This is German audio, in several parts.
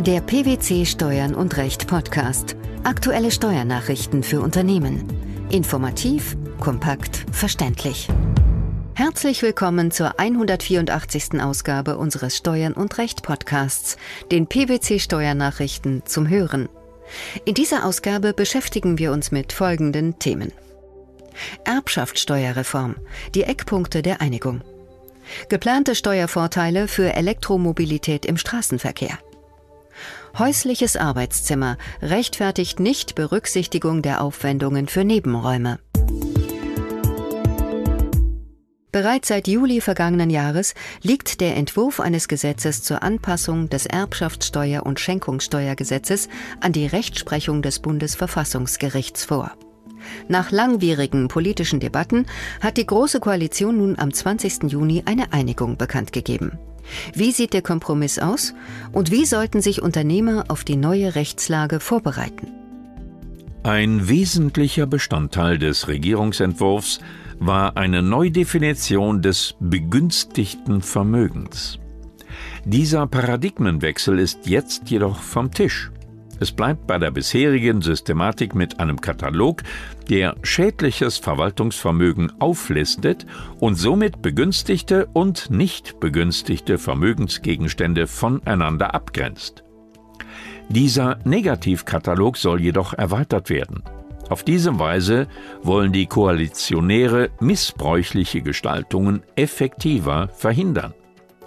Der PwC Steuern und Recht Podcast. Aktuelle Steuernachrichten für Unternehmen. Informativ, kompakt, verständlich. Herzlich willkommen zur 184. Ausgabe unseres Steuern und Recht Podcasts, den PwC Steuernachrichten zum Hören. In dieser Ausgabe beschäftigen wir uns mit folgenden Themen. Erbschaftssteuerreform, die Eckpunkte der Einigung. Geplante Steuervorteile für Elektromobilität im Straßenverkehr. Häusliches Arbeitszimmer rechtfertigt nicht Berücksichtigung der Aufwendungen für Nebenräume. Bereits seit Juli vergangenen Jahres liegt der Entwurf eines Gesetzes zur Anpassung des Erbschaftssteuer- und Schenkungssteuergesetzes an die Rechtsprechung des Bundesverfassungsgerichts vor. Nach langwierigen politischen Debatten hat die Große Koalition nun am 20. Juni eine Einigung bekannt gegeben. Wie sieht der Kompromiss aus und wie sollten sich Unternehmer auf die neue Rechtslage vorbereiten? Ein wesentlicher Bestandteil des Regierungsentwurfs war eine Neudefinition des begünstigten Vermögens. Dieser Paradigmenwechsel ist jetzt jedoch vom Tisch. Es bleibt bei der bisherigen Systematik mit einem Katalog, der schädliches Verwaltungsvermögen auflistet und somit begünstigte und nicht begünstigte Vermögensgegenstände voneinander abgrenzt. Dieser Negativkatalog soll jedoch erweitert werden. Auf diese Weise wollen die Koalitionäre missbräuchliche Gestaltungen effektiver verhindern.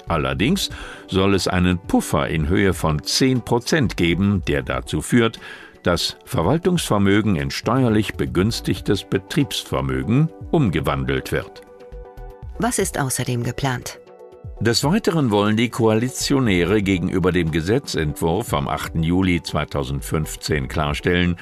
Allerdings soll es einen Puffer in Höhe von 10 Prozent geben, der dazu führt, dass Verwaltungsvermögen in steuerlich begünstigtes Betriebsvermögen umgewandelt wird. Was ist außerdem geplant? Des Weiteren wollen die Koalitionäre gegenüber dem Gesetzentwurf am 8. Juli 2015 klarstellen,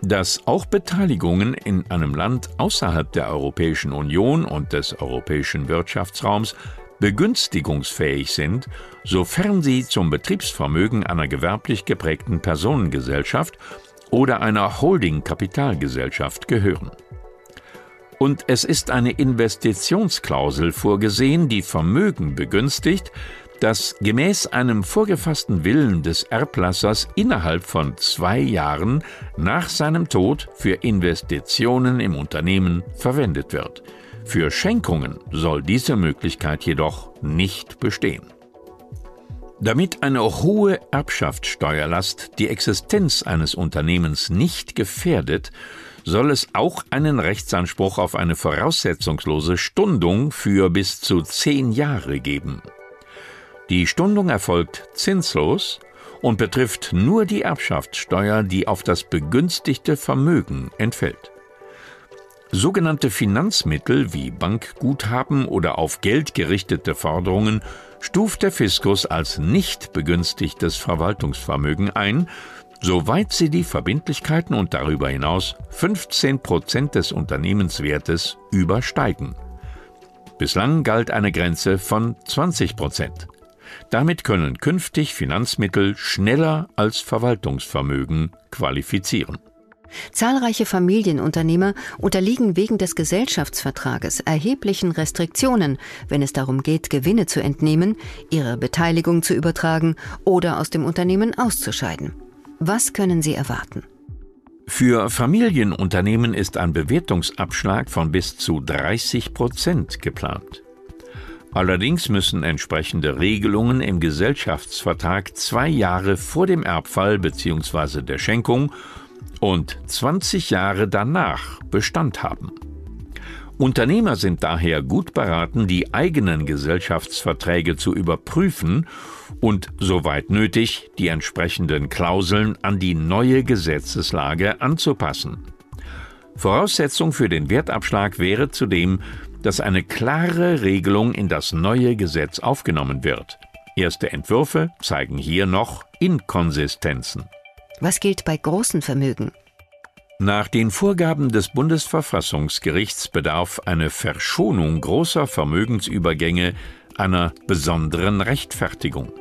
dass auch Beteiligungen in einem Land außerhalb der Europäischen Union und des europäischen Wirtschaftsraums begünstigungsfähig sind, sofern sie zum Betriebsvermögen einer gewerblich geprägten Personengesellschaft oder einer Holding-Kapitalgesellschaft gehören. Und es ist eine Investitionsklausel vorgesehen, die Vermögen begünstigt, das gemäß einem vorgefassten Willen des Erblassers innerhalb von zwei Jahren nach seinem Tod für Investitionen im Unternehmen verwendet wird. Für Schenkungen soll diese Möglichkeit jedoch nicht bestehen. Damit eine hohe Erbschaftssteuerlast die Existenz eines Unternehmens nicht gefährdet, soll es auch einen Rechtsanspruch auf eine voraussetzungslose Stundung für bis zu zehn Jahre geben. Die Stundung erfolgt zinslos und betrifft nur die Erbschaftssteuer, die auf das begünstigte Vermögen entfällt. Sogenannte Finanzmittel wie Bankguthaben oder auf Geld gerichtete Forderungen stuft der Fiskus als nicht begünstigtes Verwaltungsvermögen ein, soweit sie die Verbindlichkeiten und darüber hinaus 15 Prozent des Unternehmenswertes übersteigen. Bislang galt eine Grenze von 20 Prozent. Damit können künftig Finanzmittel schneller als Verwaltungsvermögen qualifizieren. Zahlreiche Familienunternehmer unterliegen wegen des Gesellschaftsvertrages erheblichen Restriktionen, wenn es darum geht, Gewinne zu entnehmen, ihre Beteiligung zu übertragen oder aus dem Unternehmen auszuscheiden. Was können sie erwarten? Für Familienunternehmen ist ein Bewertungsabschlag von bis zu 30 Prozent geplant. Allerdings müssen entsprechende Regelungen im Gesellschaftsvertrag zwei Jahre vor dem Erbfall bzw. der Schenkung und 20 Jahre danach Bestand haben. Unternehmer sind daher gut beraten, die eigenen Gesellschaftsverträge zu überprüfen und, soweit nötig, die entsprechenden Klauseln an die neue Gesetzeslage anzupassen. Voraussetzung für den Wertabschlag wäre zudem, dass eine klare Regelung in das neue Gesetz aufgenommen wird. Erste Entwürfe zeigen hier noch Inkonsistenzen. Was gilt bei großen Vermögen? Nach den Vorgaben des Bundesverfassungsgerichts bedarf eine Verschonung großer Vermögensübergänge einer besonderen Rechtfertigung.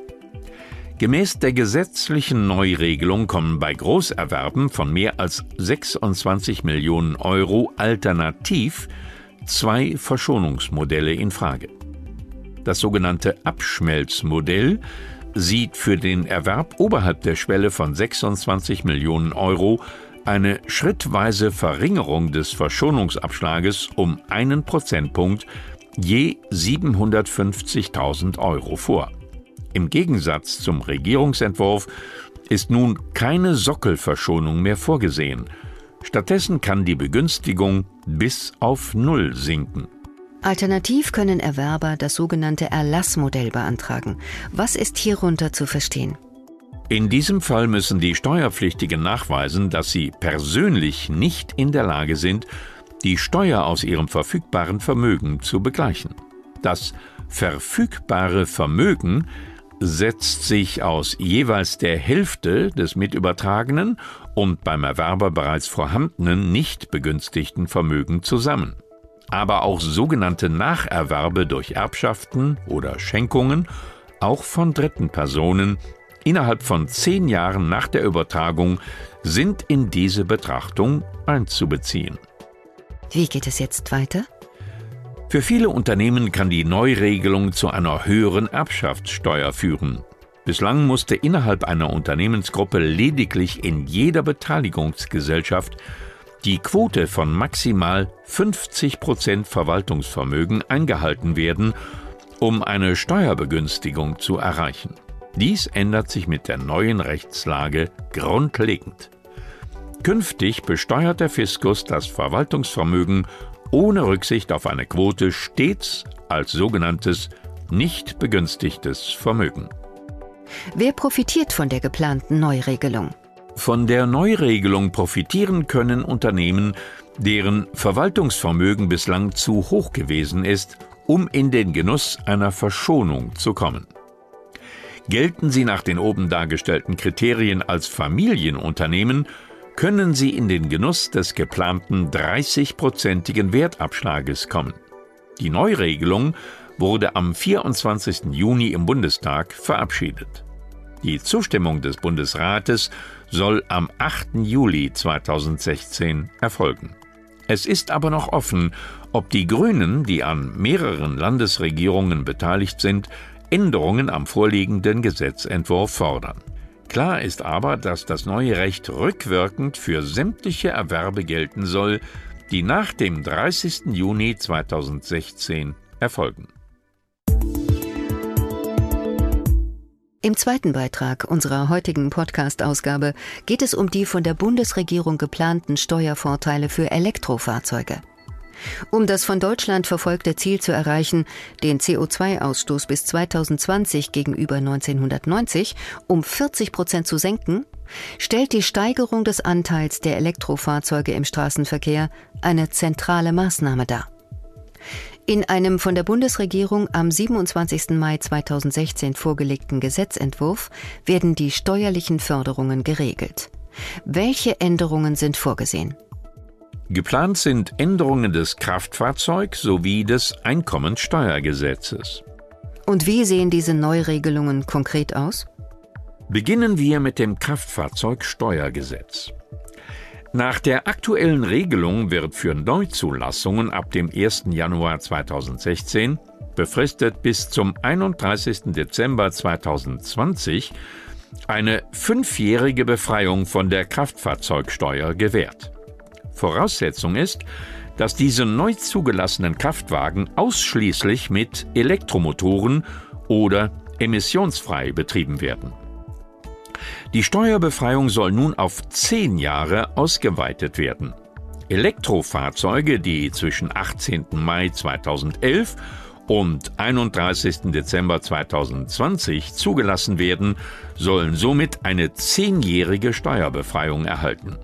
Gemäß der gesetzlichen Neuregelung kommen bei Großerwerben von mehr als 26 Millionen Euro alternativ zwei Verschonungsmodelle in Frage. Das sogenannte Abschmelzmodell sieht für den Erwerb oberhalb der Schwelle von 26 Millionen Euro eine schrittweise Verringerung des Verschonungsabschlages um einen Prozentpunkt je 750.000 Euro vor. Im Gegensatz zum Regierungsentwurf ist nun keine Sockelverschonung mehr vorgesehen. Stattdessen kann die Begünstigung bis auf Null sinken. Alternativ können Erwerber das sogenannte Erlassmodell beantragen. Was ist hierunter zu verstehen? In diesem Fall müssen die Steuerpflichtigen nachweisen, dass sie persönlich nicht in der Lage sind, die Steuer aus ihrem verfügbaren Vermögen zu begleichen. Das verfügbare Vermögen setzt sich aus jeweils der Hälfte des mitübertragenen und beim Erwerber bereits vorhandenen nicht begünstigten Vermögen zusammen aber auch sogenannte Nacherwerbe durch Erbschaften oder Schenkungen, auch von dritten Personen, innerhalb von zehn Jahren nach der Übertragung sind in diese Betrachtung einzubeziehen. Wie geht es jetzt weiter? Für viele Unternehmen kann die Neuregelung zu einer höheren Erbschaftssteuer führen. Bislang musste innerhalb einer Unternehmensgruppe lediglich in jeder Beteiligungsgesellschaft die Quote von maximal 50 Prozent Verwaltungsvermögen eingehalten werden, um eine Steuerbegünstigung zu erreichen. Dies ändert sich mit der neuen Rechtslage grundlegend. Künftig besteuert der Fiskus das Verwaltungsvermögen ohne Rücksicht auf eine Quote stets als sogenanntes nicht begünstigtes Vermögen. Wer profitiert von der geplanten Neuregelung? Von der Neuregelung profitieren können Unternehmen, deren Verwaltungsvermögen bislang zu hoch gewesen ist, um in den Genuss einer Verschonung zu kommen. Gelten sie nach den oben dargestellten Kriterien als Familienunternehmen, können sie in den Genuss des geplanten 30-prozentigen Wertabschlages kommen. Die Neuregelung wurde am 24. Juni im Bundestag verabschiedet. Die Zustimmung des Bundesrates soll am 8. Juli 2016 erfolgen. Es ist aber noch offen, ob die Grünen, die an mehreren Landesregierungen beteiligt sind, Änderungen am vorliegenden Gesetzentwurf fordern. Klar ist aber, dass das neue Recht rückwirkend für sämtliche Erwerbe gelten soll, die nach dem 30. Juni 2016 erfolgen. Im zweiten Beitrag unserer heutigen Podcast-Ausgabe geht es um die von der Bundesregierung geplanten Steuervorteile für Elektrofahrzeuge. Um das von Deutschland verfolgte Ziel zu erreichen, den CO2-Ausstoß bis 2020 gegenüber 1990 um 40 Prozent zu senken, stellt die Steigerung des Anteils der Elektrofahrzeuge im Straßenverkehr eine zentrale Maßnahme dar. In einem von der Bundesregierung am 27. Mai 2016 vorgelegten Gesetzentwurf werden die steuerlichen Förderungen geregelt. Welche Änderungen sind vorgesehen? Geplant sind Änderungen des Kraftfahrzeug- sowie des Einkommensteuergesetzes. Und wie sehen diese Neuregelungen konkret aus? Beginnen wir mit dem Kraftfahrzeugsteuergesetz. Nach der aktuellen Regelung wird für Neuzulassungen ab dem 1. Januar 2016 befristet bis zum 31. Dezember 2020 eine fünfjährige Befreiung von der Kraftfahrzeugsteuer gewährt. Voraussetzung ist, dass diese neu zugelassenen Kraftwagen ausschließlich mit Elektromotoren oder emissionsfrei betrieben werden. Die Steuerbefreiung soll nun auf zehn Jahre ausgeweitet werden. Elektrofahrzeuge, die zwischen 18. Mai 2011 und 31. Dezember 2020 zugelassen werden, sollen somit eine zehnjährige Steuerbefreiung erhalten.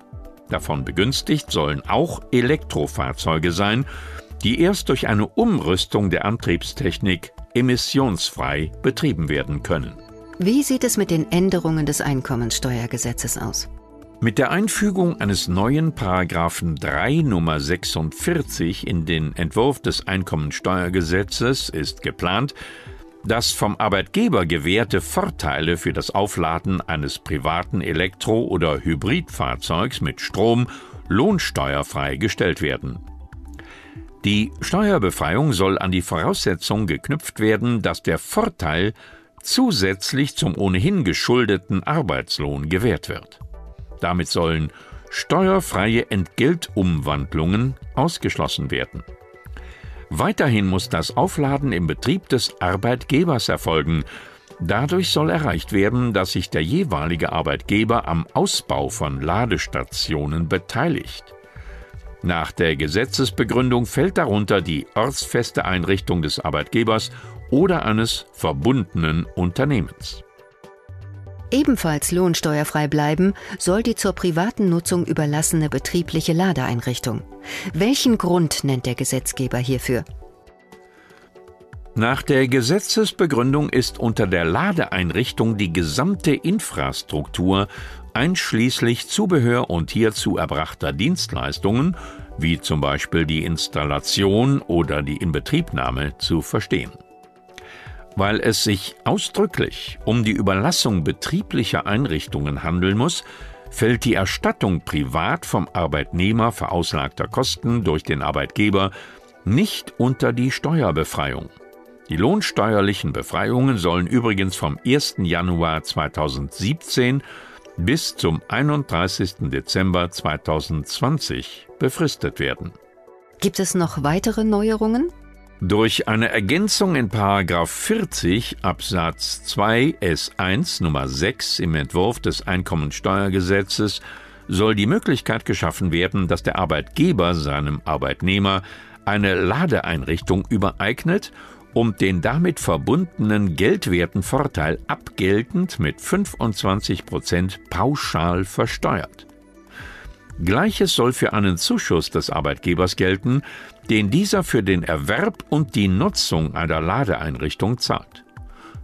Davon begünstigt sollen auch Elektrofahrzeuge sein, die erst durch eine Umrüstung der Antriebstechnik emissionsfrei betrieben werden können. Wie sieht es mit den Änderungen des Einkommensteuergesetzes aus? Mit der Einfügung eines neuen Paragraphen 3 Nummer 46 in den Entwurf des Einkommensteuergesetzes ist geplant, dass vom Arbeitgeber gewährte Vorteile für das Aufladen eines privaten Elektro- oder Hybridfahrzeugs mit Strom lohnsteuerfrei gestellt werden. Die Steuerbefreiung soll an die Voraussetzung geknüpft werden, dass der Vorteil zusätzlich zum ohnehin geschuldeten Arbeitslohn gewährt wird. Damit sollen steuerfreie Entgeltumwandlungen ausgeschlossen werden. Weiterhin muss das Aufladen im Betrieb des Arbeitgebers erfolgen. Dadurch soll erreicht werden, dass sich der jeweilige Arbeitgeber am Ausbau von Ladestationen beteiligt. Nach der Gesetzesbegründung fällt darunter die ortsfeste Einrichtung des Arbeitgebers oder eines verbundenen Unternehmens. Ebenfalls lohnsteuerfrei bleiben soll die zur privaten Nutzung überlassene betriebliche Ladeeinrichtung. Welchen Grund nennt der Gesetzgeber hierfür? Nach der Gesetzesbegründung ist unter der Ladeeinrichtung die gesamte Infrastruktur einschließlich Zubehör und hierzu erbrachter Dienstleistungen, wie zum Beispiel die Installation oder die Inbetriebnahme, zu verstehen. Weil es sich ausdrücklich um die Überlassung betrieblicher Einrichtungen handeln muss, fällt die Erstattung privat vom Arbeitnehmer verauslagter Kosten durch den Arbeitgeber nicht unter die Steuerbefreiung. Die lohnsteuerlichen Befreiungen sollen übrigens vom 1. Januar 2017 bis zum 31. Dezember 2020 befristet werden. Gibt es noch weitere Neuerungen? Durch eine Ergänzung in 40 Absatz 2 S1 Nummer 6 im Entwurf des Einkommensteuergesetzes soll die Möglichkeit geschaffen werden, dass der Arbeitgeber seinem Arbeitnehmer eine Ladeeinrichtung übereignet und den damit verbundenen geldwerten Vorteil abgeltend mit 25 Prozent pauschal versteuert. Gleiches soll für einen Zuschuss des Arbeitgebers gelten, den dieser für den Erwerb und die Nutzung einer Ladeeinrichtung zahlt.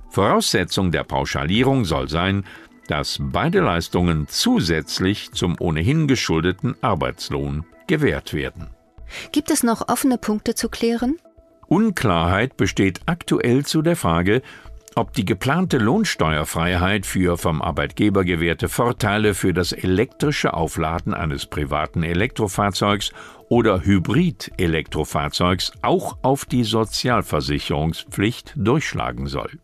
Voraussetzung der Pauschalierung soll sein, dass beide Leistungen zusätzlich zum ohnehin geschuldeten Arbeitslohn gewährt werden. Gibt es noch offene Punkte zu klären? Unklarheit besteht aktuell zu der Frage, ob die geplante Lohnsteuerfreiheit für vom Arbeitgeber gewährte Vorteile für das elektrische Aufladen eines privaten Elektrofahrzeugs oder Hybrid-Elektrofahrzeugs auch auf die Sozialversicherungspflicht durchschlagen soll.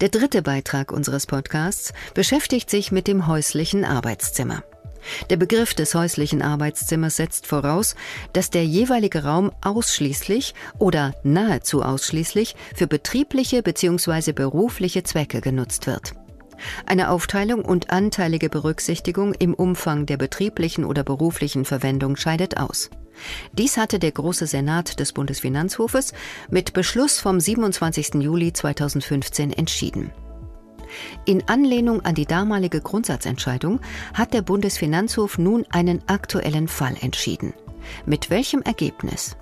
Der dritte Beitrag unseres Podcasts beschäftigt sich mit dem häuslichen Arbeitszimmer. Der Begriff des häuslichen Arbeitszimmers setzt voraus, dass der jeweilige Raum ausschließlich oder nahezu ausschließlich für betriebliche bzw. berufliche Zwecke genutzt wird. Eine Aufteilung und anteilige Berücksichtigung im Umfang der betrieblichen oder beruflichen Verwendung scheidet aus. Dies hatte der Große Senat des Bundesfinanzhofes mit Beschluss vom 27. Juli 2015 entschieden. In Anlehnung an die damalige Grundsatzentscheidung hat der Bundesfinanzhof nun einen aktuellen Fall entschieden. Mit welchem Ergebnis?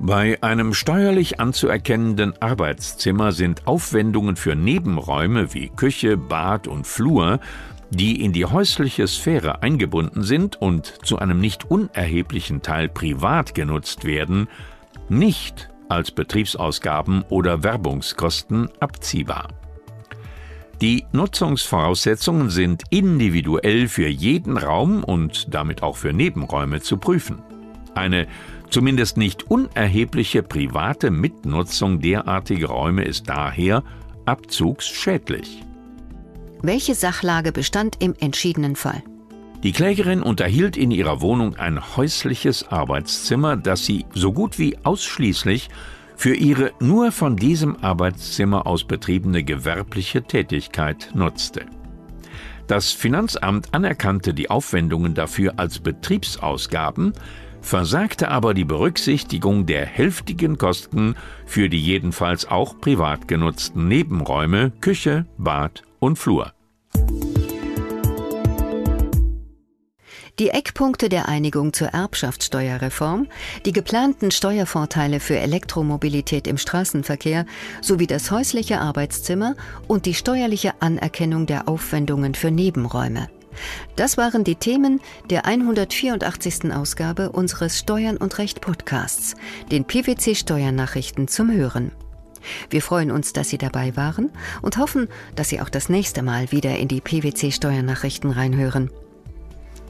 Bei einem steuerlich anzuerkennenden Arbeitszimmer sind Aufwendungen für Nebenräume wie Küche, Bad und Flur, die in die häusliche Sphäre eingebunden sind und zu einem nicht unerheblichen Teil privat genutzt werden, nicht als Betriebsausgaben oder Werbungskosten abziehbar. Die Nutzungsvoraussetzungen sind individuell für jeden Raum und damit auch für Nebenräume zu prüfen. Eine zumindest nicht unerhebliche private Mitnutzung derartiger Räume ist daher abzugsschädlich. Welche Sachlage bestand im entschiedenen Fall? Die Klägerin unterhielt in ihrer Wohnung ein häusliches Arbeitszimmer, das sie so gut wie ausschließlich für ihre nur von diesem Arbeitszimmer aus betriebene gewerbliche Tätigkeit nutzte. Das Finanzamt anerkannte die Aufwendungen dafür als Betriebsausgaben, versagte aber die Berücksichtigung der hälftigen Kosten für die jedenfalls auch privat genutzten Nebenräume Küche, Bad und Flur. Die Eckpunkte der Einigung zur Erbschaftssteuerreform, die geplanten Steuervorteile für Elektromobilität im Straßenverkehr sowie das häusliche Arbeitszimmer und die steuerliche Anerkennung der Aufwendungen für Nebenräume. Das waren die Themen der 184. Ausgabe unseres Steuern und Recht Podcasts, den PwC Steuernachrichten zum Hören. Wir freuen uns, dass Sie dabei waren und hoffen, dass Sie auch das nächste Mal wieder in die PwC Steuernachrichten reinhören.